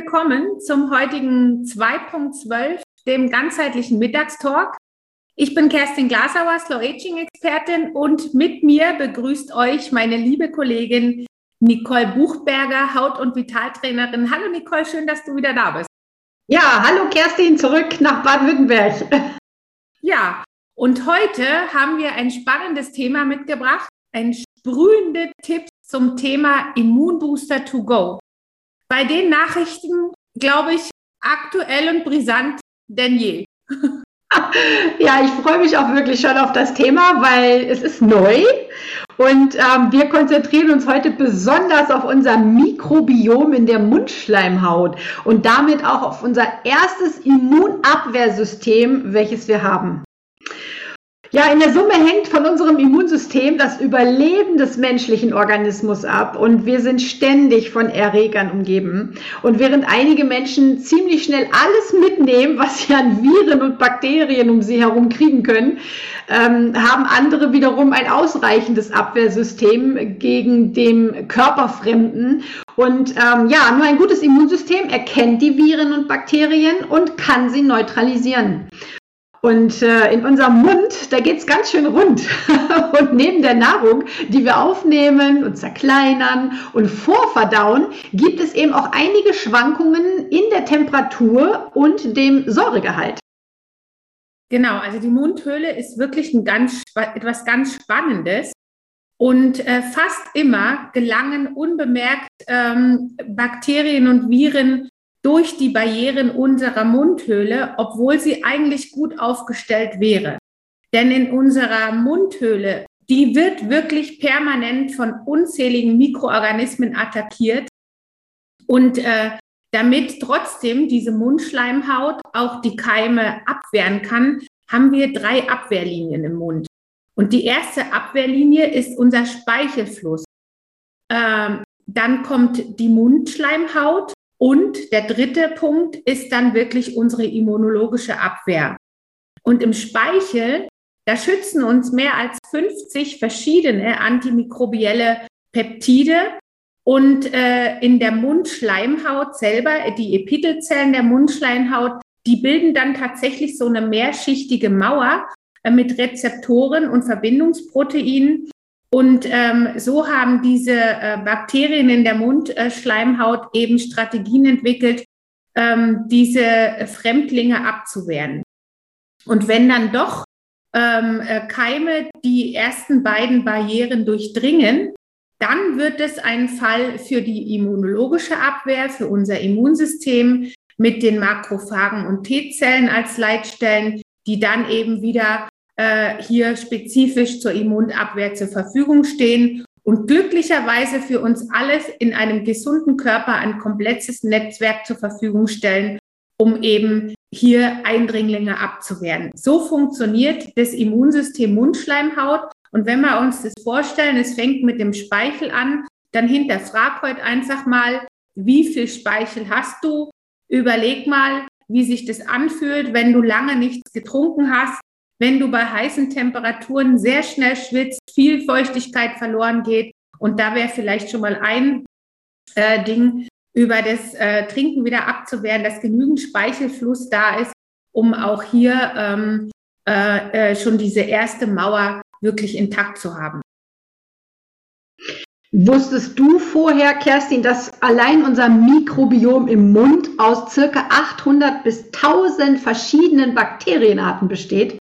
Willkommen zum heutigen 2.12, dem ganzheitlichen Mittagstalk. Ich bin Kerstin Glasauer, Slow Aging Expertin und mit mir begrüßt euch meine liebe Kollegin Nicole Buchberger, Haut- und Vitaltrainerin. Hallo Nicole, schön, dass du wieder da bist. Ja, hallo Kerstin, zurück nach Baden-Württemberg. Ja, und heute haben wir ein spannendes Thema mitgebracht, ein sprühende Tipps zum Thema Immunbooster to go bei den Nachrichten, glaube ich, aktuell und brisant denn je. Ja, ich freue mich auch wirklich schon auf das Thema, weil es ist neu und ähm, wir konzentrieren uns heute besonders auf unser Mikrobiom in der Mundschleimhaut und damit auch auf unser erstes Immunabwehrsystem, welches wir haben. Ja, in der Summe hängt von unserem Immunsystem das Überleben des menschlichen Organismus ab und wir sind ständig von Erregern umgeben. Und während einige Menschen ziemlich schnell alles mitnehmen, was sie an Viren und Bakterien um sie herum kriegen können, ähm, haben andere wiederum ein ausreichendes Abwehrsystem gegen dem Körperfremden. Und ähm, ja, nur ein gutes Immunsystem erkennt die Viren und Bakterien und kann sie neutralisieren. Und äh, in unserem Mund, da geht es ganz schön rund. und neben der Nahrung, die wir aufnehmen und zerkleinern und vorverdauen, gibt es eben auch einige Schwankungen in der Temperatur und dem Säuregehalt. Genau, also die Mundhöhle ist wirklich ein ganz, etwas ganz Spannendes. Und äh, fast immer gelangen unbemerkt ähm, Bakterien und Viren durch die Barrieren unserer Mundhöhle, obwohl sie eigentlich gut aufgestellt wäre. Denn in unserer Mundhöhle, die wird wirklich permanent von unzähligen Mikroorganismen attackiert. Und äh, damit trotzdem diese Mundschleimhaut auch die Keime abwehren kann, haben wir drei Abwehrlinien im Mund. Und die erste Abwehrlinie ist unser Speichelfluss. Ähm, dann kommt die Mundschleimhaut und der dritte Punkt ist dann wirklich unsere immunologische Abwehr. Und im Speichel, da schützen uns mehr als 50 verschiedene antimikrobielle Peptide. Und äh, in der Mundschleimhaut selber, die Epithelzellen der Mundschleimhaut, die bilden dann tatsächlich so eine mehrschichtige Mauer äh, mit Rezeptoren und Verbindungsproteinen. Und ähm, so haben diese äh, Bakterien in der Mundschleimhaut eben Strategien entwickelt, ähm, diese Fremdlinge abzuwehren. Und wenn dann doch ähm, äh, Keime die ersten beiden Barrieren durchdringen, dann wird es ein Fall für die immunologische Abwehr, für unser Immunsystem mit den Makrophagen und T-Zellen als Leitstellen, die dann eben wieder äh, hier spezifisch zur Immunabwehr zur Verfügung stehen und glücklicherweise für uns alles in einem gesunden Körper ein komplettes Netzwerk zur Verfügung stellen, um eben hier Eindringlinge abzuwehren. So funktioniert das Immunsystem Mundschleimhaut. Und wenn wir uns das vorstellen, es fängt mit dem Speichel an, dann hinterfrag heute einfach mal, wie viel Speichel hast du? Überleg mal, wie sich das anfühlt, wenn du lange nichts getrunken hast, wenn du bei heißen Temperaturen sehr schnell schwitzt, viel Feuchtigkeit verloren geht. Und da wäre vielleicht schon mal ein äh, Ding, über das äh, Trinken wieder abzuwehren, dass genügend Speichelfluss da ist, um auch hier ähm, äh, äh schon diese erste Mauer wirklich intakt zu haben. Wusstest du vorher, Kerstin, dass allein unser Mikrobiom im Mund aus circa 800 bis 1000 verschiedenen Bakterienarten besteht?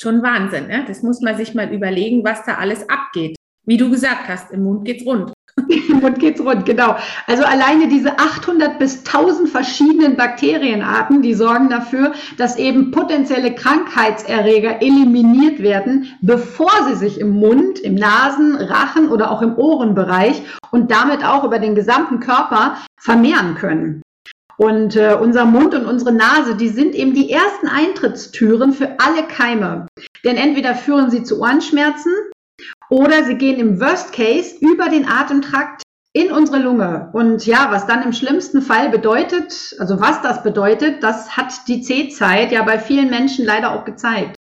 Schon Wahnsinn. Ne? Das muss man sich mal überlegen, was da alles abgeht. Wie du gesagt hast, im Mund geht's rund. Im Mund geht's rund, genau. Also alleine diese 800 bis 1000 verschiedenen Bakterienarten, die sorgen dafür, dass eben potenzielle Krankheitserreger eliminiert werden, bevor sie sich im Mund, im Nasen, Rachen oder auch im Ohrenbereich und damit auch über den gesamten Körper vermehren können. Und äh, unser Mund und unsere Nase, die sind eben die ersten Eintrittstüren für alle Keime. Denn entweder führen sie zu Ohrenschmerzen oder sie gehen im Worst Case über den Atemtrakt in unsere Lunge. Und ja, was dann im schlimmsten Fall bedeutet, also was das bedeutet, das hat die C-Zeit ja bei vielen Menschen leider auch gezeigt.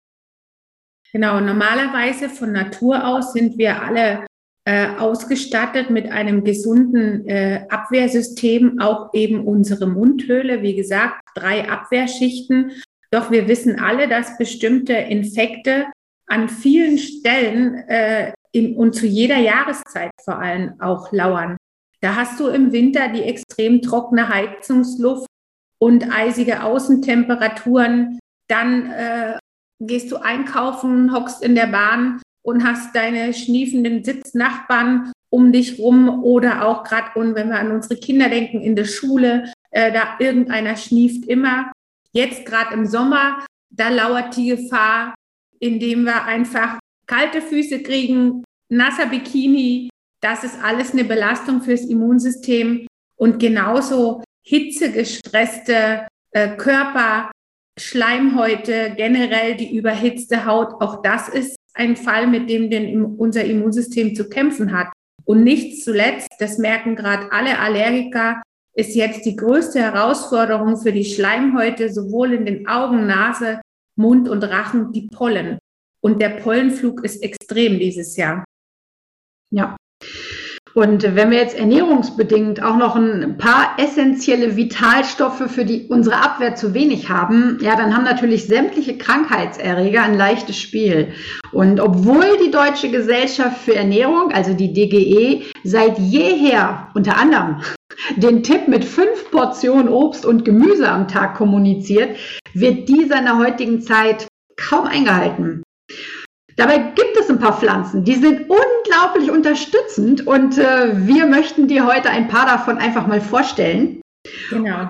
Genau, normalerweise von Natur aus sind wir alle äh, ausgestattet mit einem gesunden äh, Abwehrsystem, auch eben unsere Mundhöhle. Wie gesagt, drei Abwehrschichten. Doch wir wissen alle, dass bestimmte Infekte an vielen Stellen äh, in, und zu jeder Jahreszeit vor allem auch lauern. Da hast du im Winter die extrem trockene Heizungsluft und eisige Außentemperaturen. Dann äh, gehst du einkaufen, hockst in der Bahn und hast deine schniefenden Sitznachbarn um dich rum oder auch gerade, und wenn wir an unsere Kinder denken, in der Schule, äh, da irgendeiner schnieft immer. Jetzt gerade im Sommer, da lauert die Gefahr, indem wir einfach kalte Füße kriegen, nasser Bikini. Das ist alles eine Belastung fürs Immunsystem und genauso hitzegestresste äh, Körper, Schleimhäute, generell die überhitzte Haut, auch das ist ein Fall, mit dem denn unser Immunsystem zu kämpfen hat. Und nicht zuletzt, das merken gerade alle Allergiker, ist jetzt die größte Herausforderung für die Schleimhäute, sowohl in den Augen, Nase, Mund und Rachen, die Pollen. Und der Pollenflug ist extrem dieses Jahr. Ja. Und wenn wir jetzt ernährungsbedingt auch noch ein paar essentielle Vitalstoffe für die, unsere Abwehr zu wenig haben, ja, dann haben natürlich sämtliche Krankheitserreger ein leichtes Spiel. Und obwohl die Deutsche Gesellschaft für Ernährung, also die DGE, seit jeher unter anderem den Tipp mit fünf Portionen Obst und Gemüse am Tag kommuniziert, wird dieser in der heutigen Zeit kaum eingehalten. Dabei gibt es ein paar Pflanzen, die sind unglaublich unterstützend und äh, wir möchten dir heute ein paar davon einfach mal vorstellen. Genau.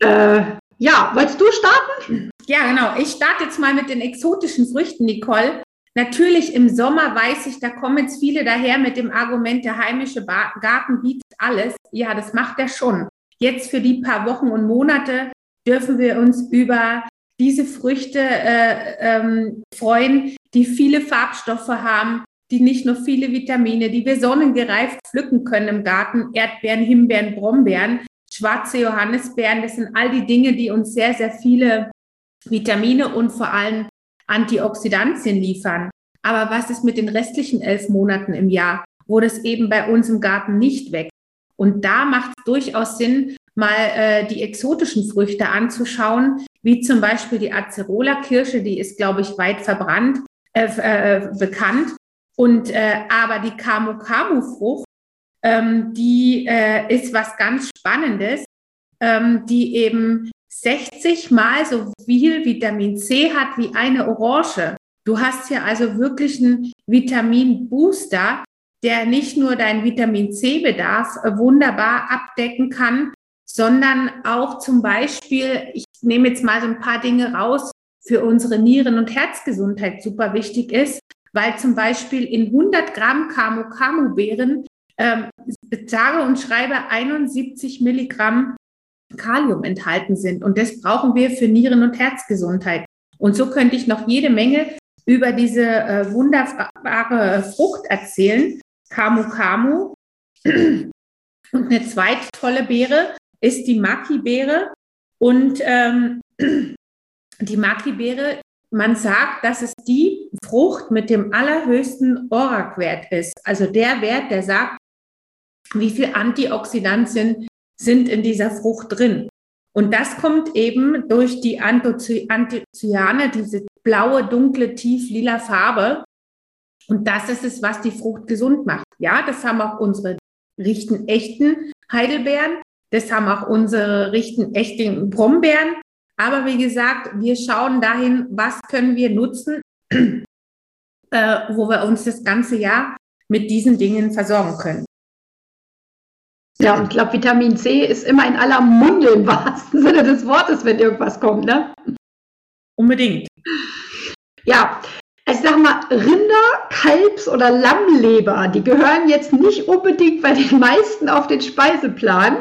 Äh, ja, wolltest du starten? Ja, genau. Ich starte jetzt mal mit den exotischen Früchten, Nicole. Natürlich im Sommer weiß ich, da kommen jetzt viele daher mit dem Argument, der heimische Garten bietet alles. Ja, das macht er schon. Jetzt für die paar Wochen und Monate dürfen wir uns über diese Früchte äh, ähm, freuen, die viele Farbstoffe haben, die nicht nur viele Vitamine, die wir sonnengereift pflücken können im Garten, Erdbeeren, Himbeeren, Brombeeren, schwarze Johannisbeeren, das sind all die Dinge, die uns sehr, sehr viele Vitamine und vor allem Antioxidantien liefern. Aber was ist mit den restlichen elf Monaten im Jahr, wo das eben bei uns im Garten nicht wächst? Und da macht es durchaus Sinn, mal äh, die exotischen Früchte anzuschauen, wie zum Beispiel die Acerola-Kirsche, die ist, glaube ich, weit verbrannt, äh, äh, bekannt. Und äh, aber die Camu-Camu-Frucht, ähm, die äh, ist was ganz Spannendes, ähm, die eben 60 mal so viel Vitamin C hat wie eine Orange. Du hast hier also wirklich einen Vitamin-Booster, der nicht nur deinen Vitamin C-Bedarf äh, wunderbar abdecken kann, sondern auch zum Beispiel, ich nehme jetzt mal so ein paar Dinge raus, für unsere Nieren- und Herzgesundheit super wichtig ist, weil zum Beispiel in 100 Gramm Camu-Camu-Beeren ähm, sage und schreibe 71 Milligramm Kalium enthalten sind. Und das brauchen wir für Nieren- und Herzgesundheit. Und so könnte ich noch jede Menge über diese äh, wunderbare Frucht erzählen. Camu Camu. Und eine zweite tolle Beere ist die Maki-Beere. Und ähm, die Maki-Beere, man sagt, dass es die Frucht mit dem allerhöchsten ORAC-Wert ist. Also der Wert, der sagt, wie viel Antioxidantien sind in dieser Frucht drin. Und das kommt eben durch die Anthocyane, diese blaue, dunkle, tief lila Farbe. Und das ist es, was die Frucht gesund macht. Ja, das haben auch unsere richten echten Heidelbeeren. Das haben auch unsere richten echten Brombeeren. Aber wie gesagt, wir schauen dahin, was können wir nutzen, äh, wo wir uns das ganze Jahr mit diesen Dingen versorgen können. Ja, und ich glaube, Vitamin C ist immer in aller Munde im wahrsten Sinne des Wortes, wenn irgendwas kommt, ne? Unbedingt. Ja, ich sag mal, Rinder, Kalbs- oder Lammleber, die gehören jetzt nicht unbedingt bei den meisten auf den Speiseplan.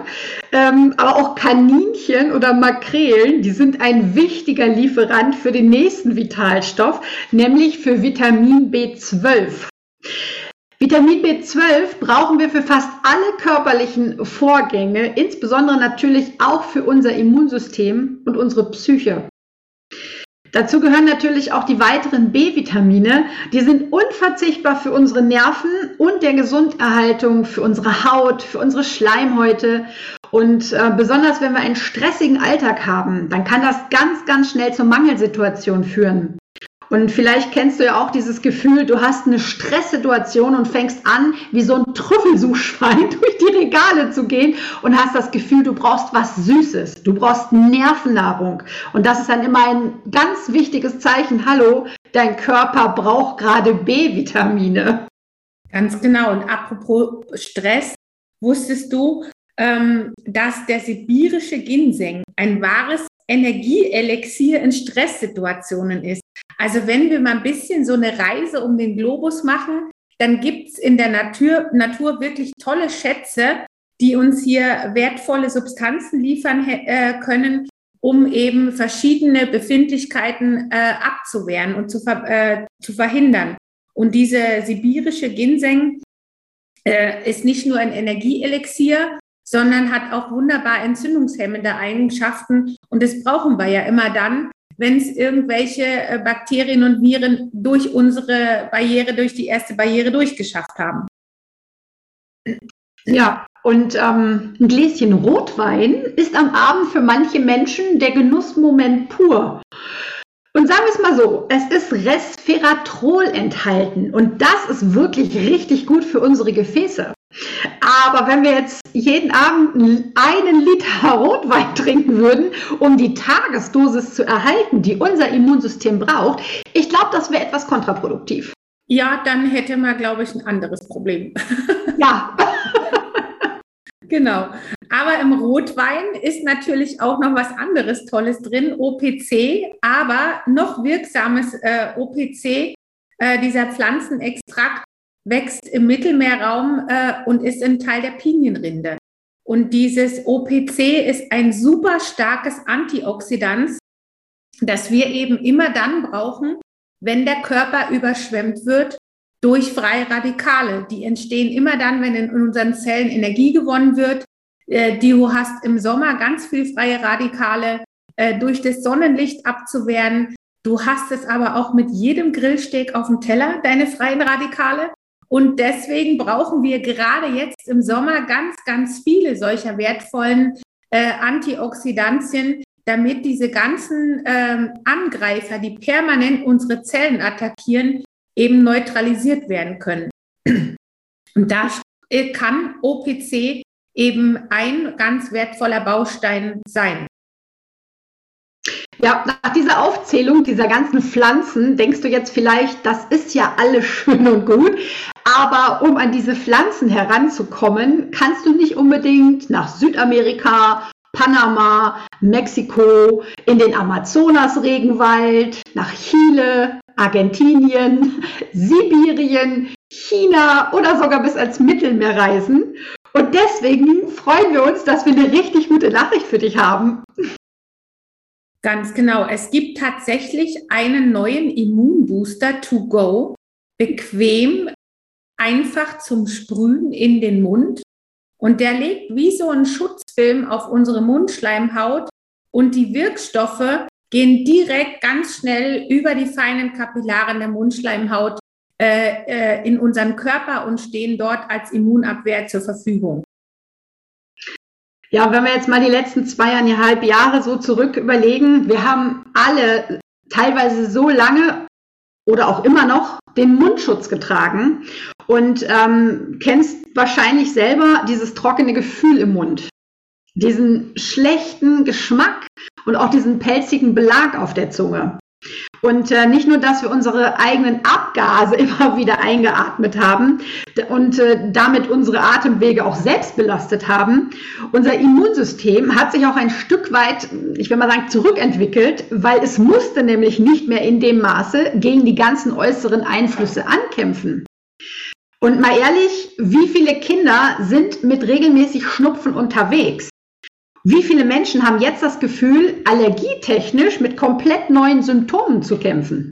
Ähm, aber auch Kaninchen oder Makrelen, die sind ein wichtiger Lieferant für den nächsten Vitalstoff, nämlich für Vitamin B12. Vitamin B12 brauchen wir für fast alle körperlichen Vorgänge, insbesondere natürlich auch für unser Immunsystem und unsere Psyche. Dazu gehören natürlich auch die weiteren B-Vitamine. Die sind unverzichtbar für unsere Nerven und der Gesunderhaltung, für unsere Haut, für unsere Schleimhäute. Und äh, besonders wenn wir einen stressigen Alltag haben, dann kann das ganz, ganz schnell zur Mangelsituation führen. Und vielleicht kennst du ja auch dieses Gefühl, du hast eine Stresssituation und fängst an, wie so ein Trüffelsuchschwein durch die Regale zu gehen und hast das Gefühl, du brauchst was Süßes, du brauchst Nervennahrung. Und das ist dann immer ein ganz wichtiges Zeichen. Hallo, dein Körper braucht gerade B-Vitamine. Ganz genau. Und apropos Stress, wusstest du, ähm, dass der sibirische Ginseng ein wahres Energieelixier in Stresssituationen ist. Also wenn wir mal ein bisschen so eine Reise um den Globus machen, dann gibt es in der Natur, Natur wirklich tolle Schätze, die uns hier wertvolle Substanzen liefern äh, können, um eben verschiedene Befindlichkeiten äh, abzuwehren und zu, ver äh, zu verhindern. Und diese sibirische Ginseng äh, ist nicht nur ein Energieelixier, sondern hat auch wunderbar entzündungshemmende Eigenschaften. Und das brauchen wir ja immer dann, wenn es irgendwelche äh, Bakterien und Viren durch unsere Barriere, durch die erste Barriere durchgeschafft haben. Ja, und ähm, ein Gläschen Rotwein ist am Abend für manche Menschen der Genussmoment pur. Und sagen wir es mal so, es ist Resveratrol enthalten und das ist wirklich richtig gut für unsere Gefäße. Aber wenn wir jetzt jeden Abend einen Liter Rotwein trinken würden, um die Tagesdosis zu erhalten, die unser Immunsystem braucht, ich glaube, das wäre etwas kontraproduktiv. Ja, dann hätte man, glaube ich, ein anderes Problem. Ja. genau. Aber im Rotwein ist natürlich auch noch was anderes Tolles drin, OPC, aber noch wirksames äh, OPC, äh, dieser Pflanzenextrakt, wächst im Mittelmeerraum äh, und ist ein Teil der Pinienrinde. Und dieses OPC ist ein super starkes Antioxidant, das wir eben immer dann brauchen, wenn der Körper überschwemmt wird durch freie Radikale. Die entstehen immer dann, wenn in unseren Zellen Energie gewonnen wird. Äh, du hast im Sommer ganz viel freie Radikale äh, durch das Sonnenlicht abzuwehren. Du hast es aber auch mit jedem Grillsteak auf dem Teller, deine freien Radikale. Und deswegen brauchen wir gerade jetzt im Sommer ganz, ganz viele solcher wertvollen äh, Antioxidantien, damit diese ganzen ähm, Angreifer, die permanent unsere Zellen attackieren, eben neutralisiert werden können. Und da kann OPC eben ein ganz wertvoller Baustein sein. Ja, nach dieser Aufzählung dieser ganzen Pflanzen denkst du jetzt vielleicht, das ist ja alles schön und gut, aber um an diese Pflanzen heranzukommen, kannst du nicht unbedingt nach Südamerika, Panama, Mexiko, in den Amazonas-Regenwald, nach Chile, Argentinien, Sibirien, China oder sogar bis ans Mittelmeer reisen. Und deswegen freuen wir uns, dass wir eine richtig gute Nachricht für dich haben. Ganz genau. Es gibt tatsächlich einen neuen Immunbooster to go, bequem, einfach zum Sprühen in den Mund. Und der legt wie so ein Schutzfilm auf unsere Mundschleimhaut und die Wirkstoffe gehen direkt ganz schnell über die feinen Kapillaren der Mundschleimhaut äh, äh, in unseren Körper und stehen dort als Immunabwehr zur Verfügung. Ja, wenn wir jetzt mal die letzten zweieinhalb Jahre so zurück überlegen, wir haben alle teilweise so lange oder auch immer noch den Mundschutz getragen und ähm, kennst wahrscheinlich selber dieses trockene Gefühl im Mund, diesen schlechten Geschmack und auch diesen pelzigen Belag auf der Zunge. Und äh, nicht nur, dass wir unsere eigenen Abgase immer wieder eingeatmet haben und äh, damit unsere Atemwege auch selbst belastet haben, unser Immunsystem hat sich auch ein Stück weit, ich will mal sagen, zurückentwickelt, weil es musste nämlich nicht mehr in dem Maße gegen die ganzen äußeren Einflüsse ankämpfen. Und mal ehrlich, wie viele Kinder sind mit regelmäßig Schnupfen unterwegs? Wie viele Menschen haben jetzt das Gefühl, allergietechnisch mit komplett neuen Symptomen zu kämpfen?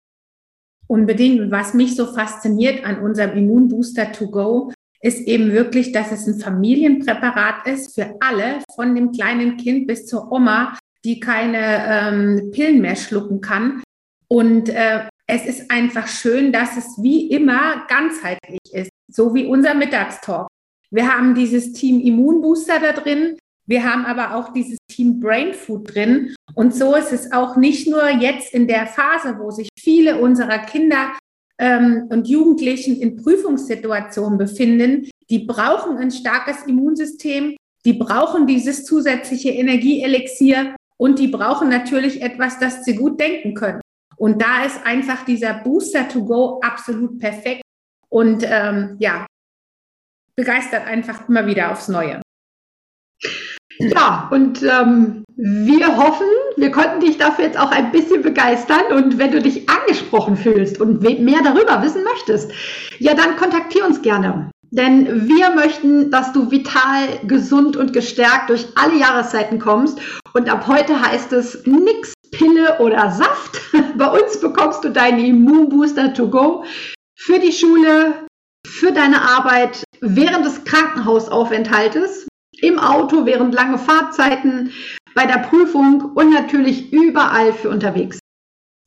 Unbedingt. Was mich so fasziniert an unserem Immunbooster to go, ist eben wirklich, dass es ein Familienpräparat ist für alle, von dem kleinen Kind bis zur Oma, die keine ähm, Pillen mehr schlucken kann. Und äh, es ist einfach schön, dass es wie immer ganzheitlich ist, so wie unser Mittagstalk. Wir haben dieses Team Immunbooster da drin, wir haben aber auch dieses Team Brain Food drin. Und so ist es auch nicht nur jetzt in der Phase, wo sich viele unserer Kinder ähm, und Jugendlichen in Prüfungssituationen befinden. Die brauchen ein starkes Immunsystem, die brauchen dieses zusätzliche Energieelixier und die brauchen natürlich etwas, das sie gut denken können. Und da ist einfach dieser Booster to go absolut perfekt und ähm, ja, begeistert einfach immer wieder aufs Neue. Ja, und ähm, wir hoffen, wir konnten dich dafür jetzt auch ein bisschen begeistern. Und wenn du dich angesprochen fühlst und mehr darüber wissen möchtest, ja, dann kontaktier uns gerne. Denn wir möchten, dass du vital, gesund und gestärkt durch alle Jahreszeiten kommst. Und ab heute heißt es nix Pille oder Saft. Bei uns bekommst du deinen Immunbooster to go für die Schule, für deine Arbeit, während des Krankenhausaufenthaltes, im Auto während lange Fahrzeiten, bei der Prüfung und natürlich überall für unterwegs.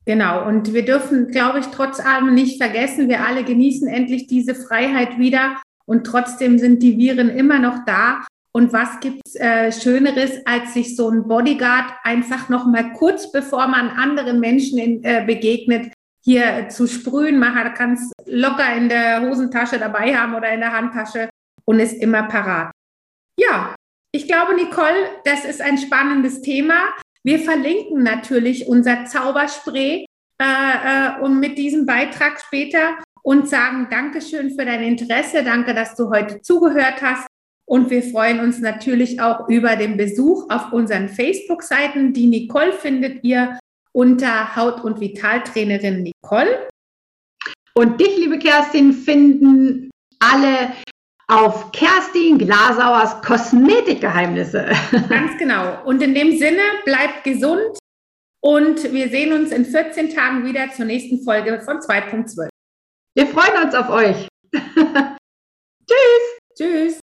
Genau, und wir dürfen, glaube ich, trotz allem nicht vergessen, wir alle genießen endlich diese Freiheit wieder und trotzdem sind die Viren immer noch da. Und was gibt's äh, Schöneres, als sich so ein Bodyguard einfach noch mal kurz bevor man anderen Menschen in, äh, begegnet, hier zu sprühen. Man kann es locker in der Hosentasche dabei haben oder in der Handtasche und ist immer parat. Ja, ich glaube, Nicole, das ist ein spannendes Thema. Wir verlinken natürlich unser Zauberspray äh, äh, und mit diesem Beitrag später und sagen Dankeschön für dein Interesse. Danke, dass du heute zugehört hast. Und wir freuen uns natürlich auch über den Besuch auf unseren Facebook-Seiten. Die Nicole findet ihr unter Haut- und Vitaltrainerin Nicole. Und dich, liebe Kerstin, finden alle auf Kerstin Glasauers Kosmetikgeheimnisse. Ganz genau. Und in dem Sinne, bleibt gesund und wir sehen uns in 14 Tagen wieder zur nächsten Folge von 2.12. Wir freuen uns auf euch. Tschüss. Tschüss.